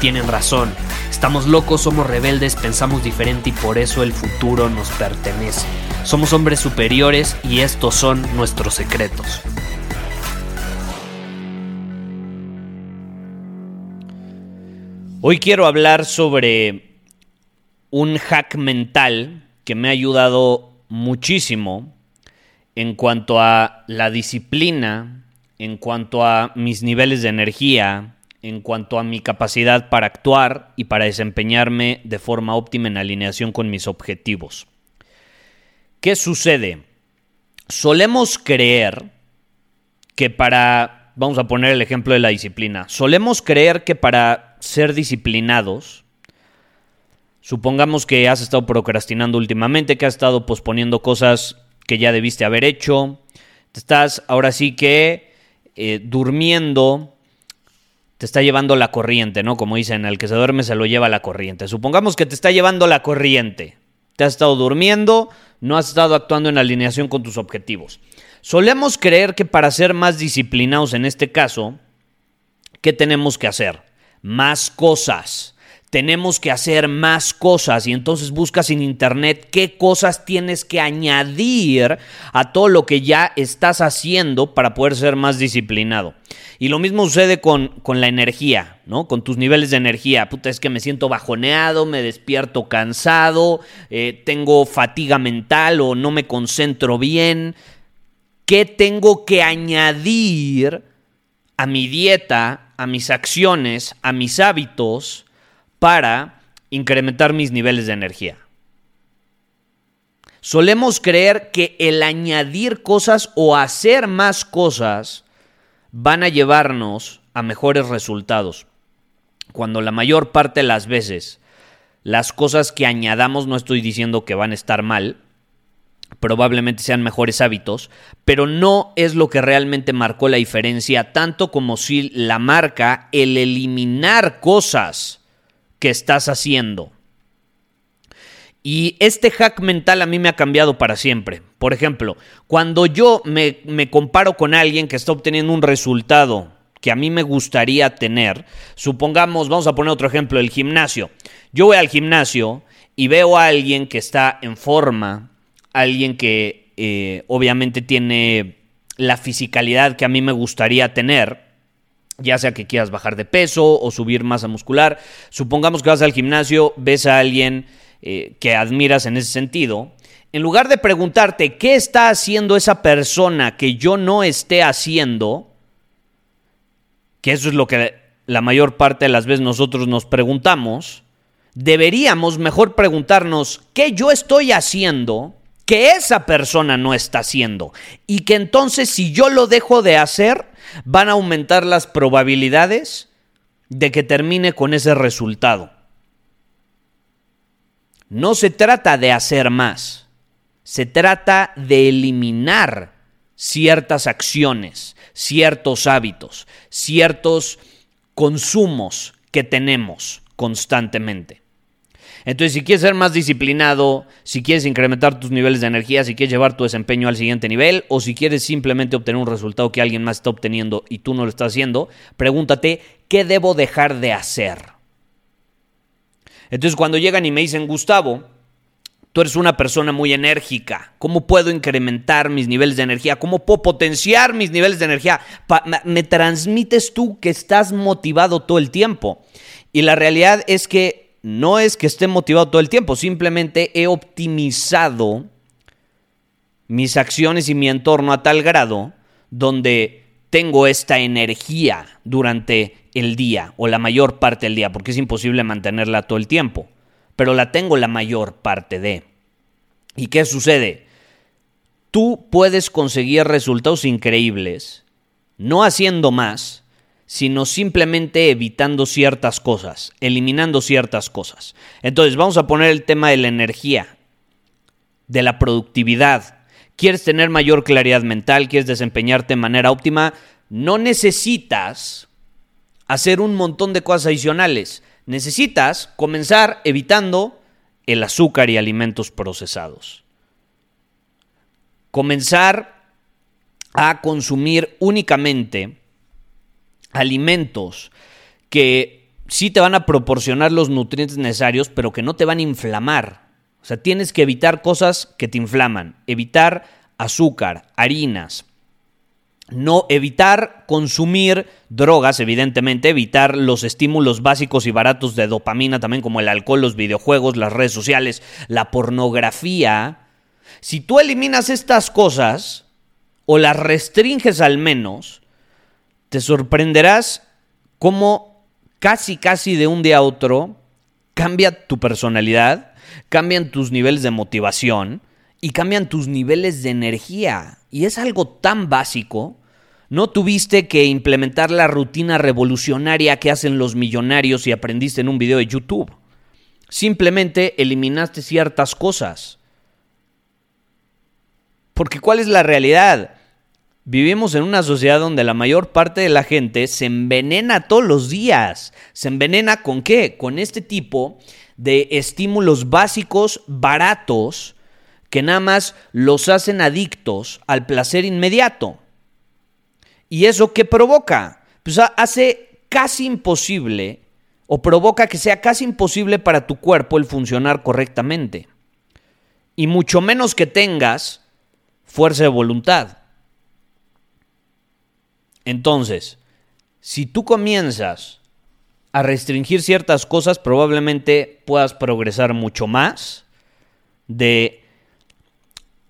tienen razón. Estamos locos, somos rebeldes, pensamos diferente y por eso el futuro nos pertenece. Somos hombres superiores y estos son nuestros secretos. Hoy quiero hablar sobre un hack mental que me ha ayudado muchísimo en cuanto a la disciplina, en cuanto a mis niveles de energía, en cuanto a mi capacidad para actuar y para desempeñarme de forma óptima en alineación con mis objetivos. ¿Qué sucede? Solemos creer que para, vamos a poner el ejemplo de la disciplina, solemos creer que para ser disciplinados, supongamos que has estado procrastinando últimamente, que has estado posponiendo cosas que ya debiste haber hecho, estás ahora sí que eh, durmiendo, te está llevando la corriente, ¿no? Como dicen, el que se duerme se lo lleva la corriente. Supongamos que te está llevando la corriente. Te has estado durmiendo, no has estado actuando en alineación con tus objetivos. Solemos creer que para ser más disciplinados en este caso, ¿qué tenemos que hacer? Más cosas tenemos que hacer más cosas y entonces buscas en internet qué cosas tienes que añadir a todo lo que ya estás haciendo para poder ser más disciplinado. Y lo mismo sucede con, la energía, ¿no? Con tus niveles de energía. Puta, es que me siento bajoneado, me despierto cansado, eh, tengo fatiga mental o no me concentro bien. ¿Qué tengo que añadir a mi dieta, a mis acciones, a mis hábitos? Para incrementar mis niveles de energía. Solemos creer que el añadir cosas o hacer más cosas van a llevarnos a mejores resultados, cuando la mayor parte de las veces las cosas que añadamos no estoy diciendo que van a estar mal, probablemente sean mejores hábitos, pero no es lo que realmente marcó la diferencia, tanto como si la marca el eliminar cosas que estás haciendo. Y este hack mental a mí me ha cambiado para siempre. Por ejemplo, cuando yo me, comparo con alguien que está obteniendo un resultado que a mí me gustaría tener, supongamos, vamos a poner otro ejemplo, el gimnasio. Yo voy al gimnasio y veo a alguien que está en forma, alguien que eh, obviamente tiene la fisicalidad que a mí me gustaría tener, ya sea que quieras bajar de peso o subir masa muscular. Supongamos que vas al gimnasio, ves a alguien eh, que admiras en ese sentido. En lugar de preguntarte qué está haciendo esa persona que yo no esté haciendo, que eso es lo que la mayor parte de las veces nosotros nos preguntamos, deberíamos mejor preguntarnos qué yo estoy haciendo que esa persona no está haciendo y que entonces si yo lo dejo de hacer, van a aumentar las probabilidades de que termine con ese resultado. No se trata de hacer más, se trata de eliminar ciertas acciones, ciertos hábitos, ciertos consumos que tenemos constantemente. Entonces, si quieres ser más disciplinado, si quieres incrementar tus niveles de energía, si quieres llevar tu desempeño al siguiente nivel, o si quieres simplemente obtener un resultado que alguien más está obteniendo y tú no lo estás haciendo, pregúntate, ¿qué debo dejar de hacer? Entonces, cuando llegan y me dicen, Gustavo, tú eres una persona muy enérgica. ¿Cómo puedo incrementar mis niveles de energía? ¿Cómo puedo potenciar mis niveles de energía? me transmites tú que estás motivado todo el tiempo. Y la realidad es que no es que esté motivado todo el tiempo, simplemente he optimizado mis acciones y mi entorno a tal grado donde tengo esta energía durante el día o la mayor parte del día, porque es imposible mantenerla todo el tiempo. pero la tengo la mayor parte de. ¿Y qué sucede? Tú puedes conseguir resultados increíbles no haciendo más, sino simplemente evitando ciertas cosas, eliminando ciertas cosas. Entonces, vamos a poner el tema de la energía, de la productividad. ¿Quieres tener mayor claridad mental? ¿Quieres desempeñarte de manera óptima? No necesitas hacer un montón de cosas adicionales. Necesitas comenzar evitando el azúcar y alimentos procesados. Comenzar a consumir únicamente alimentos que sí te van a proporcionar los nutrientes necesarios, pero que no te van a inflamar. O sea, tienes que evitar cosas que te inflaman, evitar azúcar, harinas, no evitar consumir drogas, evidentemente, evitar los estímulos básicos y baratos de dopamina, también como el alcohol, los videojuegos, las redes sociales, la pornografía. Si tú eliminas estas cosas, o las restringes al menos, te sorprenderás cómo casi, casi de un día a otro cambia tu personalidad, cambian tus niveles de motivación y cambian tus niveles de energía. Y es algo tan básico. No tuviste que implementar la rutina revolucionaria que hacen los millonarios y aprendiste en un video de YouTube. Simplemente eliminaste ciertas cosas. Porque ¿cuál es la realidad? Vivimos en una sociedad donde la mayor parte de la gente se envenena todos los días. ¿Se envenena con qué? Con este tipo de estímulos básicos baratos que nada más los hacen adictos al placer inmediato. ¿Y eso qué provoca? Pues hace casi imposible o provoca que sea casi imposible para tu cuerpo el funcionar correctamente. Y mucho menos que tengas fuerza de voluntad. Entonces, si tú comienzas a restringir ciertas cosas, probablemente puedas progresar mucho más de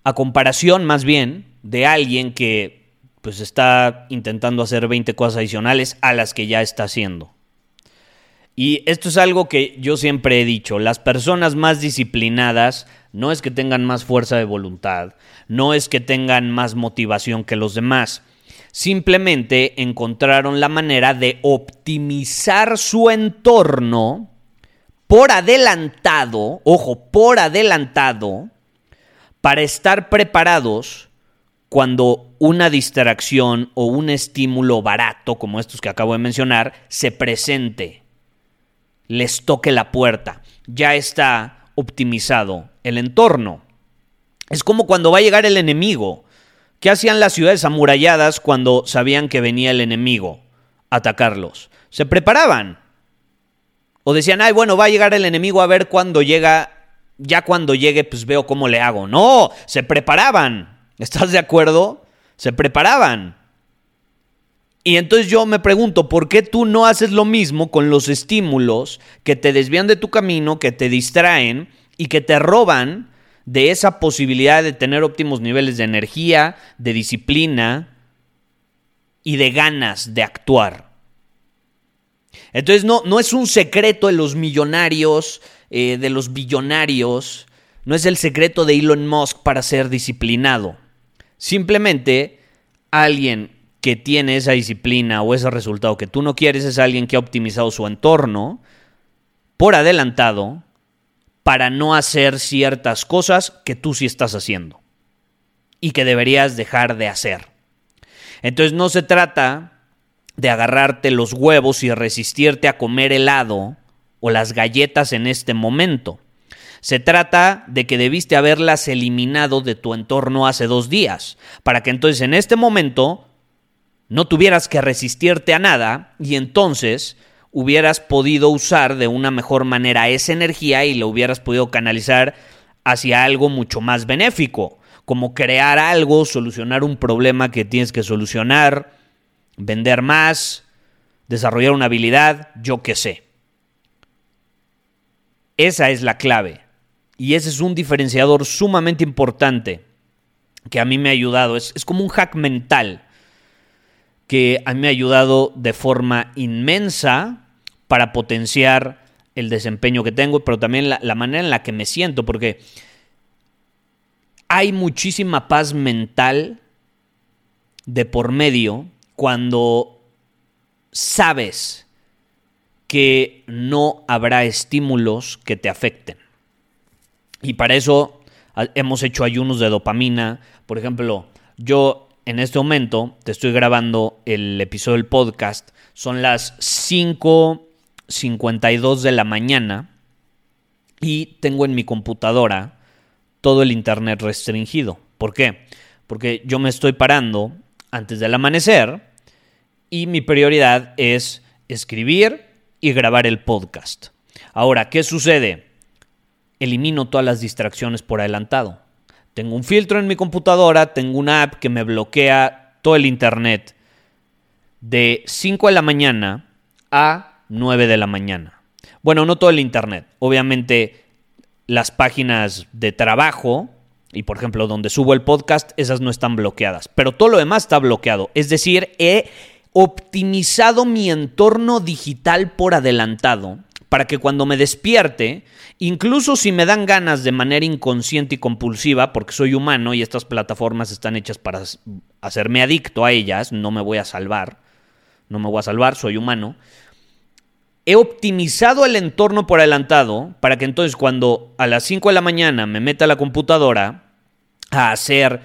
a comparación más bien de alguien que pues está intentando hacer 20 cosas adicionales a las que ya está haciendo. Y esto es algo que yo siempre he dicho, las personas más disciplinadas no es que tengan más fuerza de voluntad, no es que tengan más motivación que los demás, simplemente encontraron la manera de optimizar su entorno por adelantado, ojo, por adelantado, para estar preparados cuando una distracción o un estímulo barato, como estos que acabo de mencionar, se presente, les toque la puerta. Ya está optimizado el entorno. Es como cuando va a llegar el enemigo. ¿Qué hacían las ciudades amuralladas cuando sabían que venía el enemigo? Atacarlos. Se preparaban. O decían, ay, bueno, va a llegar el enemigo a ver cuándo llega ya cuando llegue, pues veo cómo le hago. No, se preparaban. ¿Estás de acuerdo? Se preparaban. Y entonces yo me pregunto, ¿por qué tú no haces lo mismo con los estímulos que te desvían de tu camino, que te distraen y que te roban de esa posibilidad de tener óptimos niveles de energía, de disciplina y de ganas de actuar? Entonces no, no es un secreto de los millonarios eh, de los billonarios, no es el secreto de Elon Musk para ser disciplinado. Simplemente alguien que tiene esa disciplina o ese resultado que tú no quieres es alguien que ha optimizado su entorno por adelantado para no hacer ciertas cosas que tú sí estás haciendo y que deberías dejar de hacer. Entonces no se trata de agarrarte los huevos y resistirte a comer helado o las galletas en este momento. Se trata de que debiste haberlas eliminado de tu entorno hace dos días, para que entonces en este momento no tuvieras que resistirte a nada y entonces hubieras podido usar de una mejor manera esa energía y la hubieras podido canalizar hacia algo mucho más benéfico, como crear algo, solucionar un problema que tienes que solucionar, vender más, desarrollar una habilidad, yo qué sé. Esa es la clave. Y ese es un diferenciador sumamente importante que a mí me ha ayudado. Es, como un hack mental que a mí me ha ayudado de forma inmensa para potenciar el desempeño que tengo, pero también la, la manera en la que me siento, porque hay muchísima paz mental de por medio cuando sabes que no habrá estímulos que te afecten. Y para eso hemos hecho ayunos de dopamina. Por ejemplo, yo en este momento te estoy grabando el episodio del podcast. Son las 5.52 de la mañana y tengo en mi computadora todo el internet restringido. ¿Por qué? Porque yo me estoy parando antes del amanecer y mi prioridad es escribir y grabar el podcast. Ahora, ¿qué sucede? Elimino todas las distracciones por adelantado. Tengo un filtro en mi computadora, tengo una app que me bloquea todo el internet de 5 de la mañana a 9 de la mañana. Bueno, no todo el internet. Obviamente las páginas de trabajo y por ejemplo donde subo el podcast, esas no están bloqueadas, pero todo lo demás está bloqueado. Es decir, he optimizado mi entorno digital por adelantado para que cuando me despierte, incluso si me dan ganas de manera inconsciente y compulsiva, porque soy humano y estas plataformas están hechas para hacerme adicto a ellas, no me voy a salvar, no me voy a salvar, soy humano, he optimizado el entorno por adelantado para que entonces cuando a las 5 de la mañana me meta a la computadora a hacer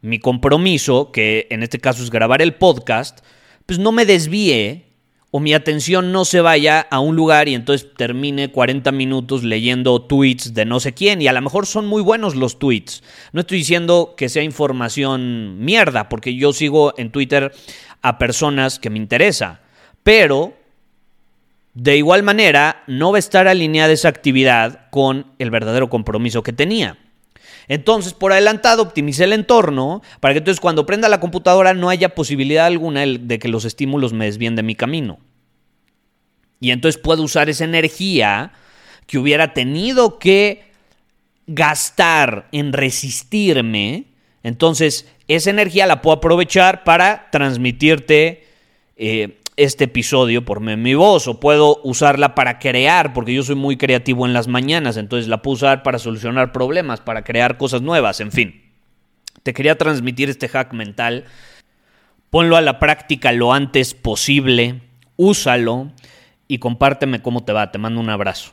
mi compromiso, que en este caso es grabar el podcast, pues no me desvíe o mi atención no se vaya a un lugar y entonces termine 40 minutos leyendo tweets de no sé quién y a lo mejor son muy buenos los tweets. No estoy diciendo que sea información mierda, porque yo sigo en Twitter a personas que me interesa, pero de igual manera, no va a estar alineada esa actividad con el verdadero compromiso que tenía. Entonces, por adelantado, optimicé el entorno para que entonces cuando prenda la computadora no haya posibilidad alguna de que los estímulos me desvíen de mi camino. Y entonces puedo usar esa energía que hubiera tenido que gastar en resistirme. Entonces, esa energía la puedo aprovechar para transmitirte eh, este episodio por mi voz o puedo usarla para crear, porque yo soy muy creativo en las mañanas, entonces la puedo usar para solucionar problemas, para crear cosas nuevas, en fin. Te quería transmitir este hack mental. Ponlo a la práctica lo antes posible, úsalo y compárteme cómo te va. Te mando un abrazo.